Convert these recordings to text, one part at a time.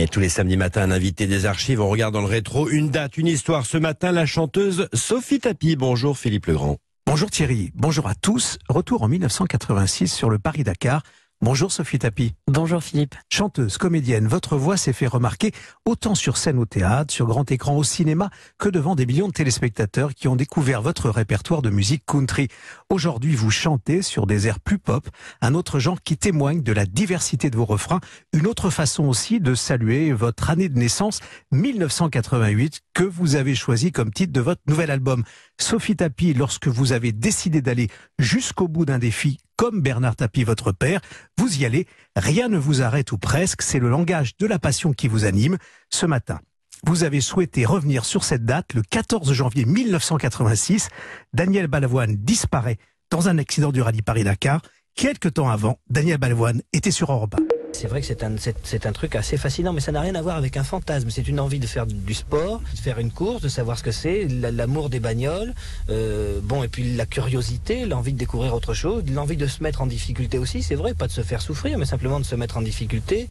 Et tous les samedis matins, un invité des archives. On regarde dans le rétro une date, une histoire. Ce matin, la chanteuse Sophie Tapi. Bonjour Philippe Legrand. Bonjour Thierry, bonjour à tous. Retour en 1986 sur le Paris-Dakar Bonjour Sophie Tapi. Bonjour Philippe. Chanteuse, comédienne, votre voix s'est fait remarquer autant sur scène au théâtre, sur grand écran au cinéma, que devant des millions de téléspectateurs qui ont découvert votre répertoire de musique country. Aujourd'hui, vous chantez sur des airs plus pop, un autre genre qui témoigne de la diversité de vos refrains, une autre façon aussi de saluer votre année de naissance, 1988, que vous avez choisi comme titre de votre nouvel album. Sophie Tapi, lorsque vous avez décidé d'aller jusqu'au bout d'un défi, comme Bernard Tapie, votre père, vous y allez, rien ne vous arrête ou presque, c'est le langage de la passion qui vous anime. Ce matin, vous avez souhaité revenir sur cette date, le 14 janvier 1986. Daniel Balavoine disparaît dans un accident du rallye Paris-Dakar. Quelques temps avant, Daniel Balavoine était sur Europe c'est vrai que c'est un, c'est, un truc assez fascinant, mais ça n'a rien à voir avec un fantasme. C'est une envie de faire du sport, de faire une course, de savoir ce que c'est, l'amour des bagnoles, euh, bon, et puis la curiosité, l'envie de découvrir autre chose, l'envie de se mettre en difficulté aussi, c'est vrai, pas de se faire souffrir, mais simplement de se mettre en difficulté.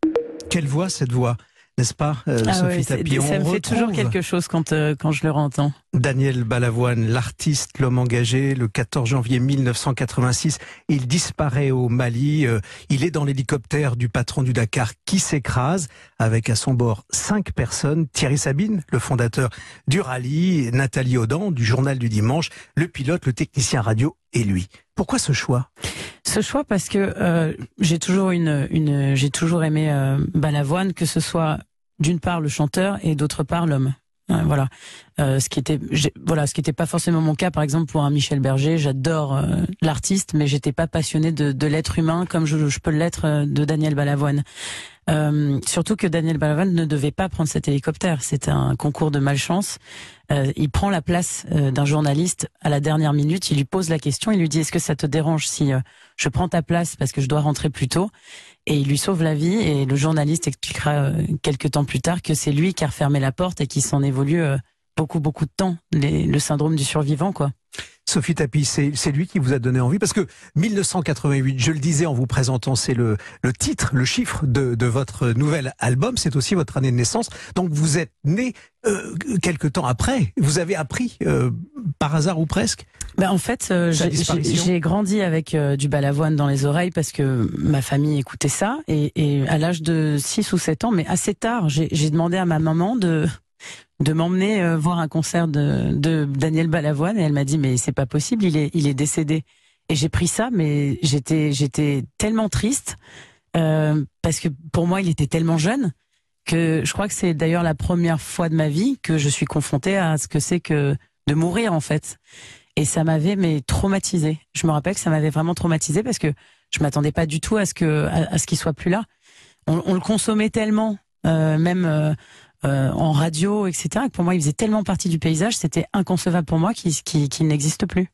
Quelle voix cette voix? N'est-ce pas, euh, ah Sophie Tapie Ça me fait toujours quelque chose quand, euh, quand je le entends. Daniel Balavoine, l'artiste, l'homme engagé, le 14 janvier 1986, il disparaît au Mali. Euh, il est dans l'hélicoptère du patron du Dakar qui s'écrase, avec à son bord cinq personnes. Thierry Sabine, le fondateur du rallye, Nathalie Audan, du journal du dimanche, le pilote, le technicien radio et lui. Pourquoi ce choix? Ce choix parce que j'ai toujours une, une j'ai toujours aimé Balavoine que ce soit d'une part le chanteur et d'autre part l'homme. Voilà, euh, ce qui était, voilà, ce qui n'était pas forcément mon cas, par exemple pour un Michel Berger. J'adore euh, l'artiste, mais j'étais pas passionnée de, de l'être humain comme je, je peux l'être euh, de Daniel Balavoine. Euh, surtout que Daniel Balavoine ne devait pas prendre cet hélicoptère. C'était un concours de malchance. Euh, il prend la place d'un journaliste à la dernière minute. Il lui pose la question. Il lui dit Est-ce que ça te dérange si je prends ta place parce que je dois rentrer plus tôt? Et il lui sauve la vie et le journaliste expliquera euh, quelques temps plus tard que c'est lui qui a refermé la porte et qui s'en évolue euh, beaucoup beaucoup de temps le syndrome du survivant quoi. Sophie Tapi, c'est lui qui vous a donné envie parce que 1988, je le disais en vous présentant, c'est le, le titre, le chiffre de, de votre nouvel album, c'est aussi votre année de naissance. Donc vous êtes né euh, quelques temps après. Vous avez appris euh, par hasard ou presque? Ben en fait, euh, j'ai grandi avec euh, du balavoine dans les oreilles parce que ma famille écoutait ça. Et, et à l'âge de 6 ou 7 ans, mais assez tard, j'ai demandé à ma maman de de m'emmener euh, voir un concert de, de Daniel Balavoine et elle m'a dit mais c'est pas possible, il est il est décédé. Et j'ai pris ça, mais j'étais j'étais tellement triste euh, parce que pour moi il était tellement jeune que je crois que c'est d'ailleurs la première fois de ma vie que je suis confrontée à ce que c'est que de mourir en fait. Et ça m'avait mais traumatisé. Je me rappelle que ça m'avait vraiment traumatisé parce que je m'attendais pas du tout à ce que à, ce qu'il soit plus là. On, on, le consommait tellement, euh, même euh, euh, en radio, etc. pour moi, il faisait tellement partie du paysage, c'était inconcevable pour moi qu'il n'existe plus.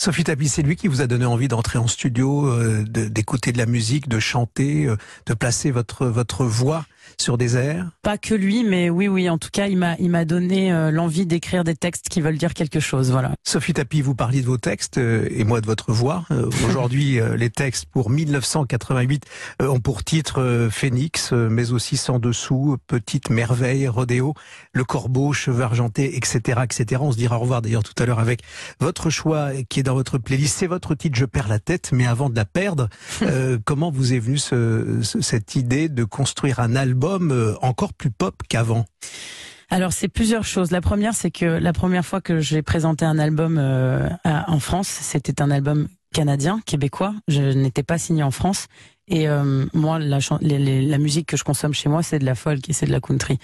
Sophie Tabi, c'est lui qui vous a donné envie d'entrer en studio, euh, d'écouter de, la musique, de chanter, euh, de placer votre votre voix sur des airs Pas que lui, mais oui, oui. En tout cas, il m'a il m'a donné euh, l'envie d'écrire des textes qui veulent dire quelque chose. Voilà. Sophie Tapi, vous parliez de vos textes et moi de votre voix. Aujourd'hui, les textes pour 1988 ont pour titre Phénix, mais aussi Sans dessous, Petite merveille, Rodéo, Le Corbeau, Cheveux argentés, etc., etc. On se dira au revoir d'ailleurs tout à l'heure avec votre choix qui est dans votre playlist. C'est votre titre Je perds la tête, mais avant de la perdre, euh, comment vous est venue ce, cette idée de construire un album euh, encore plus pop qu'avant alors c'est plusieurs choses. La première, c'est que la première fois que j'ai présenté un album euh, en France, c'était un album canadien, québécois. Je n'étais pas signé en France. Et moi, la, musique que je consomme chez moi, c'est de la folk et c'est de la country.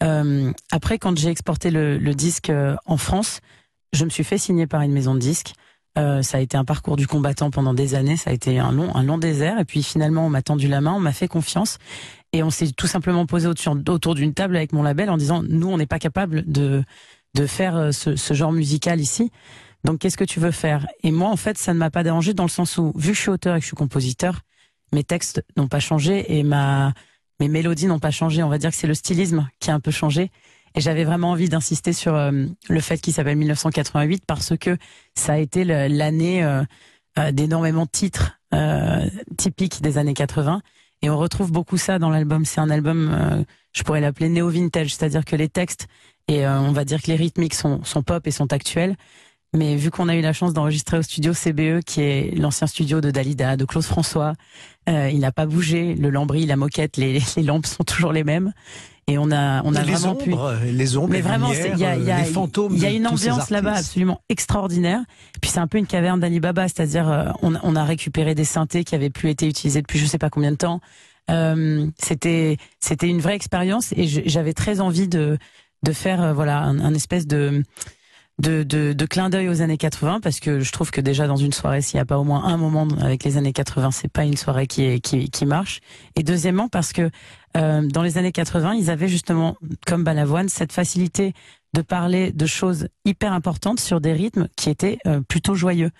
après, quand j'ai exporté le, disque en France, je me suis fait signer par une maison de disques. Euh, ça a été un parcours du combattant pendant des années. Ça a été un long, un long désert. Et puis finalement, on m'a tendu la main, on m'a fait confiance. Et on s'est tout simplement posé autour, d'une table avec mon label en disant, nous, on n'est pas capable de, faire euh, ce, genre musical ici. Donc, qu'est-ce que tu veux faire? Et moi, en fait, ça ne m'a pas dérangé dans le sens où, vu que je suis auteur et que je suis compositeur, mes textes n'ont pas changé et ma, mes mélodies n'ont pas changé. On va dire que c'est le stylisme qui a un peu changé. Et j'avais vraiment envie d'insister sur euh, le fait qu'il s'appelle 1988 parce que ça a été l'année euh, d'énormément de titres typiques des années 80. Et on retrouve beaucoup ça dans l'album. C'est un album, euh, je pourrais l'appeler néo-vintage, c'est-à-dire que les textes et euh, on va dire que les rythmiques sont, pop et sont actuels. Mais vu qu'on a eu la chance d'enregistrer au studio CBE, qui est l'ancien studio de Dalida, de Claude François, euh, il n'a pas bougé. Le lambris, la moquette, les lampes sont toujours les mêmes. Et on a, on a les vraiment ombres, pu. les ombres, Mais les vraiment, il y y a, les fantômes. il y a de une ambiance là-bas absolument extraordinaire. Puis c'est un peu une caverne d'Ali Baba, c'est-à-dire euh, on, on a récupéré des synthés qui avaient plus été utilisés depuis je sais pas combien de temps. Euh, c'était, c'était une vraie expérience et j'avais très envie de, de faire euh, voilà un, un espèce de de, de, de clin d'œil aux années 80 parce que je trouve que déjà dans une soirée s'il n'y a pas au moins un moment avec les années 80 c'est pas une soirée qui qui, qui marche. Et deuxièmement parce que euh, dans les années 80 ils avaient justement comme Balavoine cette facilité de parler de choses hyper importantes sur des rythmes qui étaient euh, plutôt joyeux.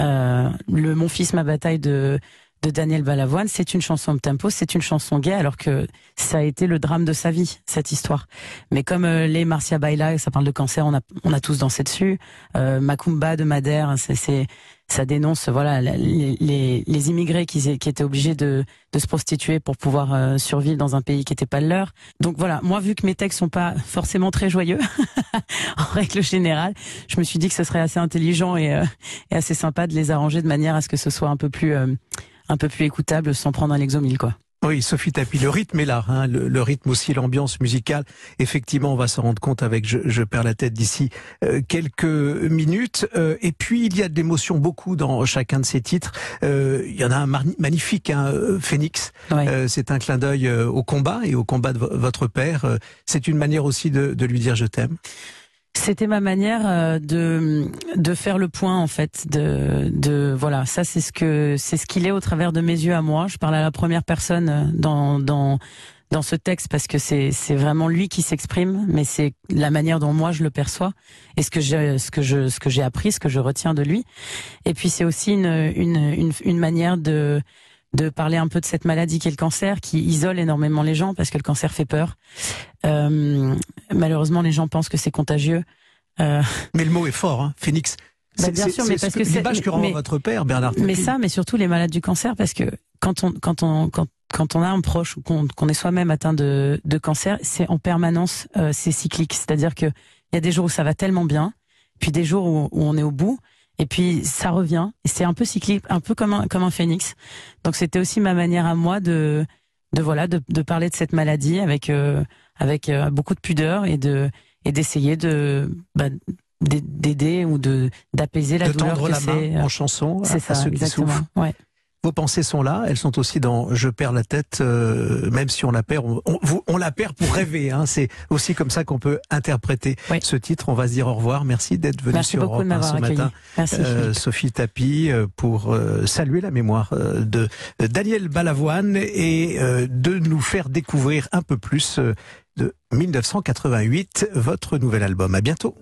Euh, le Mon fils ma bataille de de Daniel Balavoine, c'est une chanson up tempo, c'est une chanson gay, alors que ça a été le drame de sa vie, cette histoire. Mais comme euh, les Marcia Baila, ça parle de cancer, on a, on a tous dansé dessus. Euh, Macumba de Madère, c'est, c'est, ça dénonce voilà les, les, les immigrés qui, qui étaient obligés de, de se prostituer pour pouvoir euh, survivre dans un pays qui n'était pas le leur. Donc voilà, moi vu que mes textes sont pas forcément très joyeux, en règle générale, je me suis dit que ce serait assez intelligent et, euh, et assez sympa de les arranger de manière à ce que ce soit un peu plus, euh, un peu plus écoutable sans prendre un exomile quoi. Oui, Sophie Tapi, le rythme est là, hein, le, le rythme aussi, l'ambiance musicale. Effectivement, on va se rendre compte avec Je, je perds la tête d'ici euh, quelques minutes. Euh, et puis, il y a de l'émotion beaucoup dans chacun de ces titres. Euh, il y en a un magnifique, hein, euh, Phoenix. Ouais. Euh, c'est un clin d'œil euh, au combat et au combat de vo- votre père. Euh, c'est une manière aussi de, de lui dire je t'aime. C'était ma manière euh, de de faire le point en fait de de voilà. Ça c'est ce que c'est ce qu'il est au travers de mes yeux à moi. Je parle à la première personne euh, dans dans dans ce texte parce que c'est c'est vraiment lui qui s'exprime mais c'est la manière dont moi je le perçois et ce que j'ai ce que je ce que j'ai appris ce que je retiens de lui. Et puis c'est aussi une une une, une manière de de parler un peu de cette maladie qu'est le cancer, qui isole énormément les gens parce que le cancer fait peur. Euh, malheureusement, les gens pensent que c'est contagieux. Euh, Mais le mot est fort, hein, Phoenix. Bah, bien sûr, mais ce parce que c'est- que rend mais- votre père, Bernard. mais ça, mais surtout les malades du cancer, parce que quand on quand on quand quand on a un proche ou qu'on qu'on est soi-même atteint de, de cancer, c'est en permanence, euh, c'est cyclique. C'est-à-dire que il y a des jours où ça va tellement bien, puis des jours où, où on est au bout, et puis ça revient. Et c'est un peu cyclique, un peu comme un comme un phénix. Donc c'était aussi ma manière à moi de de voilà de, de parler de cette maladie avec euh, avec euh, beaucoup de pudeur et de et d'essayer de bah, d'a- d'aider ou de d'apaiser la de douleur tendre que la main euh, en chanson à, c'est à ça, ceux qui souffrent. Ouais. Vos pensées sont là, elles sont aussi dans Je perds la tête, euh, même si on la perd, on, on- vous- on la perd pour rêver. Hein, c'est aussi comme ça qu'on peut interpréter Oui. ce titre. On va se dire au revoir. Merci d'être venu Merci sur beaucoup de Europe 1 m'avoir ce accueilli. matin. Merci. Euh, Sophie Tapi euh, pour euh, saluer la mémoire de Daniel Balavoine et de nous faire découvrir un peu plus de 1988 votre nouvel album. À bientôt.